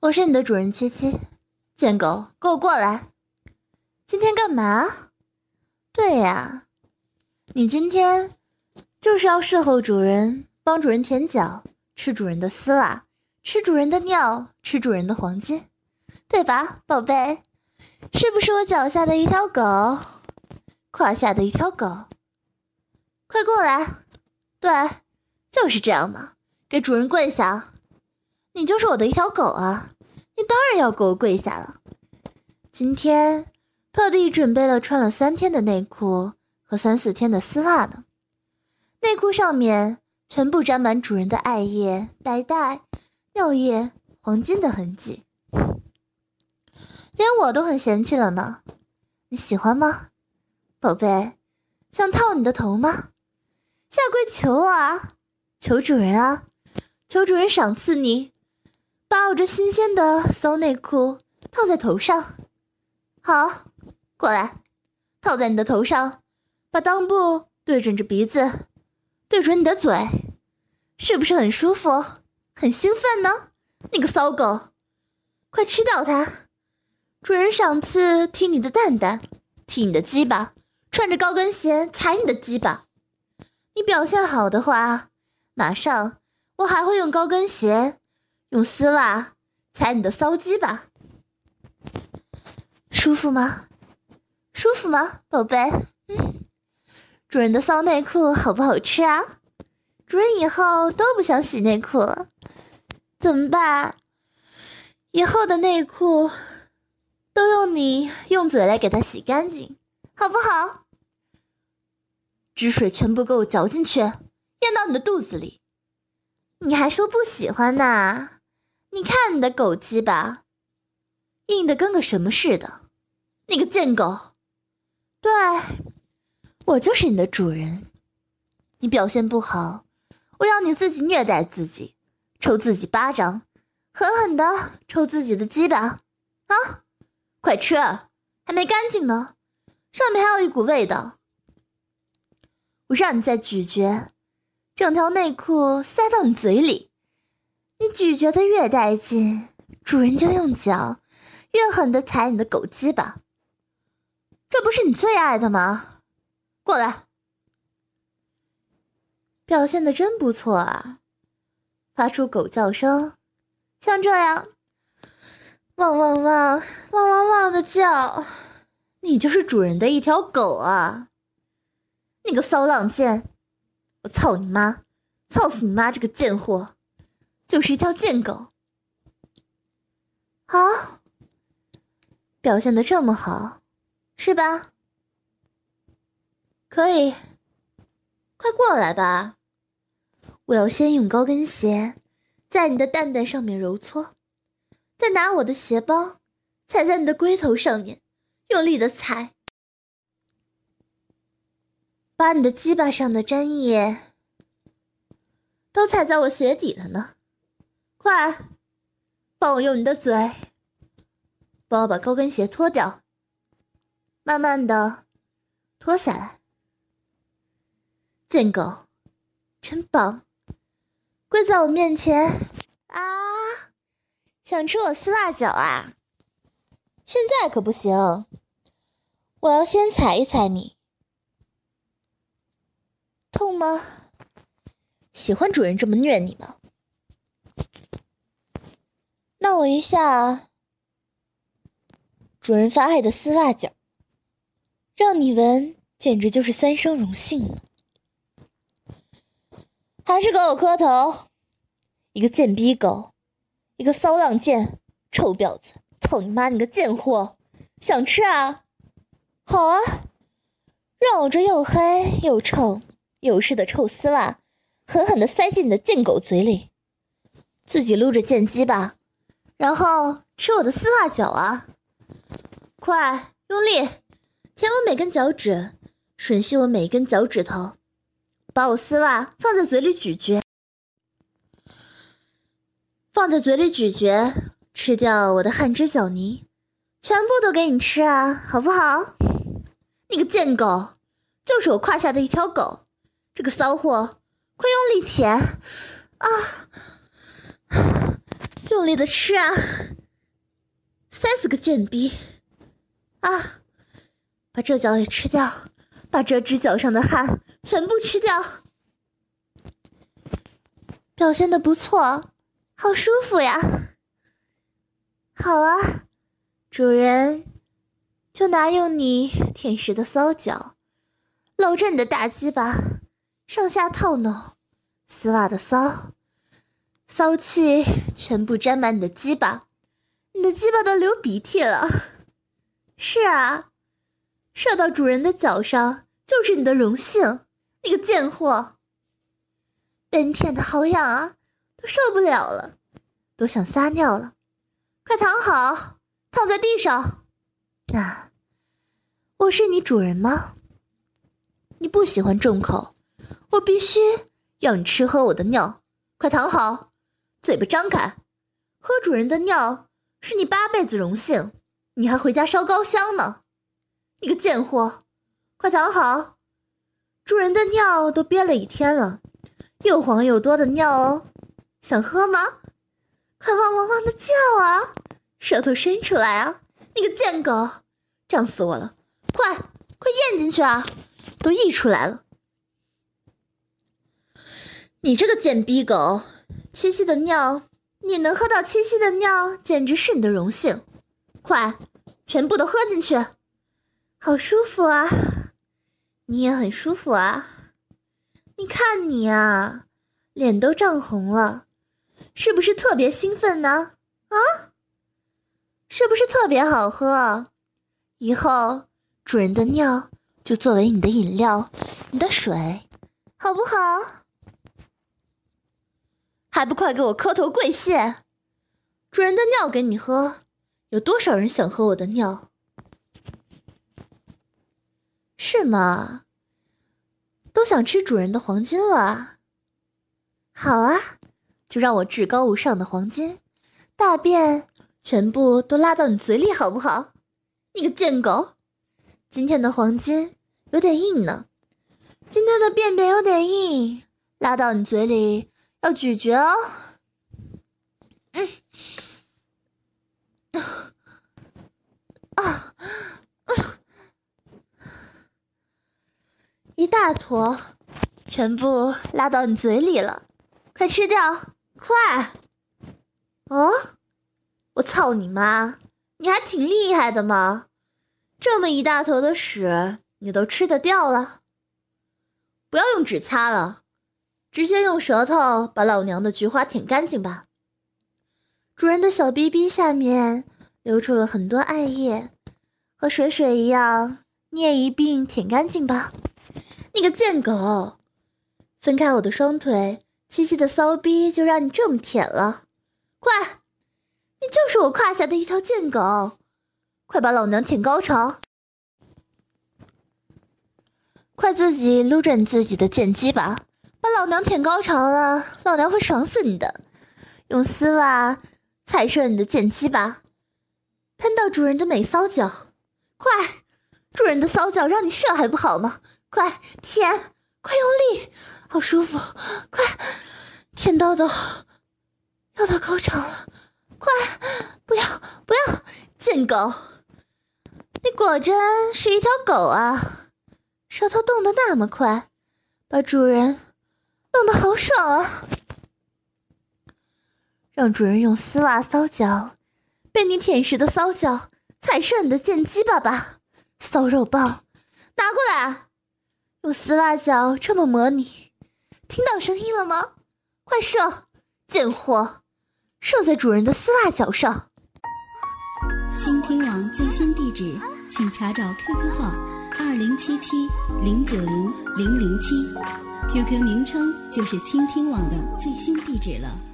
我是你的主人七七，贱狗，给我过来！今天干嘛？对呀，你今天就是要侍候主人，帮主人舔脚，吃主人的丝袜，吃主人的尿，吃主人的黄金，对吧，宝贝？是不是我脚下的一条狗，胯下的一条狗？快过来！对，就是这样嘛，给主人跪下。你就是我的一条狗啊，你当然要给我跪下了。今天特地准备了穿了三天的内裤和三四天的丝袜呢，内裤上面全部沾满主人的艾叶、白带、尿液、黄金的痕迹。连我都很嫌弃了呢，你喜欢吗，宝贝？想套你的头吗？下跪求我啊，求主人啊，求主人赏赐你，把我这新鲜的骚内裤套在头上。好，过来，套在你的头上，把裆部对准着鼻子，对准你的嘴，是不是很舒服，很兴奋呢？你个骚狗，快吃掉它！主人赏赐踢你的蛋蛋，踢你的鸡巴，穿着高跟鞋踩你的鸡巴。你表现好的话，马上我还会用高跟鞋、用丝袜踩你的骚鸡巴。舒服吗？舒服吗，宝贝？嗯，主人的骚内裤好不好吃啊？主人以后都不想洗内裤了，怎么办？以后的内裤。都用你用嘴来给它洗干净，好不好？汁水全部给我嚼进去，咽到你的肚子里。你还说不喜欢呢？你看你的狗鸡巴，硬的跟个什么似的。你个贱狗！对，我就是你的主人。你表现不好，我要你自己虐待自己，抽自己巴掌，狠狠的抽自己的鸡巴，啊！快吃，还没干净呢，上面还有一股味道。我让你再咀嚼，整条内裤塞到你嘴里，你咀嚼的越带劲，主人就用脚越狠的踩你的狗鸡巴。这不是你最爱的吗？过来，表现的真不错啊，发出狗叫声，像这样。汪汪汪汪汪汪的叫，你就是主人的一条狗啊！你个骚浪贱，我操你妈，操死你妈这个贱货，就是一条贱狗。好，表现的这么好，是吧？可以，快过来吧！我要先用高跟鞋在你的蛋蛋上面揉搓。再拿我的鞋包踩在你的龟头上面，用力的踩，把你的鸡巴上的粘液都踩在我鞋底了呢。快，帮我用你的嘴，帮我把高跟鞋脱掉，慢慢的脱下来。贱狗，真棒，跪在我面前啊！想吃我丝袜脚啊？现在可不行，我要先踩一踩你。痛吗？喜欢主人这么虐你吗？那我一下主人发爱的丝袜脚，让你闻，简直就是三生荣幸。还是给我磕头，一个贱逼狗！一个骚浪贱，臭婊子！操你妈！你个贱货，想吃啊？好啊，让我这又黑又臭又湿的臭丝袜狠狠的塞进你的贱狗嘴里，自己撸着贱鸡吧，然后吃我的丝袜脚啊！快用力，舔我每根脚趾，吮吸我每一根脚趾头，把我丝袜放在嘴里咀嚼。放在嘴里咀嚼，吃掉我的汗汁脚泥，全部都给你吃啊，好不好？你个贱狗，就是我胯下的一条狗，这个骚货，快用力舔啊！用力的吃啊！塞死个贱逼！啊！把这脚也吃掉，把这只脚上的汗全部吃掉。表现的不错，好舒服呀！好啊，主人，就拿用你舔食的骚脚，搂着你的大鸡巴，上下套弄，丝袜的骚，骚气全部沾满你的鸡巴，你的鸡巴都流鼻涕了。是啊，射到主人的脚上就是你的荣幸，你个贱货！被你舔的好痒啊，都受不了了，都想撒尿了。快躺好，躺在地上。啊，我是你主人吗？你不喜欢重口，我必须要你吃喝我的尿。快躺好，嘴巴张开，喝主人的尿是你八辈子荣幸。你还回家烧高香呢？你个贱货！快躺好，主人的尿都憋了一天了，又黄又多的尿哦，想喝吗？快汪汪汪的叫啊！舌头伸出来啊！你个贱狗，胀死我了！快快咽进去啊！都溢出来了。你这个贱逼狗，七七的尿，你能喝到七七的尿，简直是你的荣幸。快，全部都喝进去！好舒服啊！你也很舒服啊！你看你啊，脸都涨红了。是不是特别兴奋呢？啊，是不是特别好喝？以后主人的尿就作为你的饮料，你的水，好不好？还不快给我磕头跪谢！主人的尿给你喝，有多少人想喝我的尿？是吗？都想吃主人的黄金了？好啊！就让我至高无上的黄金大便全部都拉到你嘴里，好不好？你个贱狗！今天的黄金有点硬呢，今天的便便有点硬，拉到你嘴里要咀嚼哦。嗯，啊，啊，一大坨，全部拉到你嘴里了，快吃掉！快！哦，我操你妈！你还挺厉害的嘛，这么一大坨的屎你都吃得掉了？不要用纸擦了，直接用舌头把老娘的菊花舔干净吧。主人的小逼逼下面流出了很多艾叶，和水水一样，你也一并舔干净吧。你个贱狗，分开我的双腿！七七的骚逼就让你这么舔了，快！你就是我胯下的一条贱狗，快把老娘舔高潮！快自己撸着你自己的贱鸡吧，老娘舔高潮了，老娘会爽死你的！用丝袜踩射你的贱鸡吧，喷到主人的美骚脚，快！主人的骚脚让你射还不好吗？快舔！快用力，好舒服！快，舔到的要到高潮了！快，不要不要，贱狗！你果真是一条狗啊！舌头动得那么快，把主人弄得好爽啊！让主人用丝袜骚脚，被你舔食的骚脚踩射你的贱鸡巴吧！骚肉棒，拿过来！用丝袜脚这么磨你，听到声音了吗？快射，贱货，射在主人的丝袜脚上。倾听网最新地址，请查找 QQ 号二零七七零九零零零七，QQ 名称就是倾听网的最新地址了。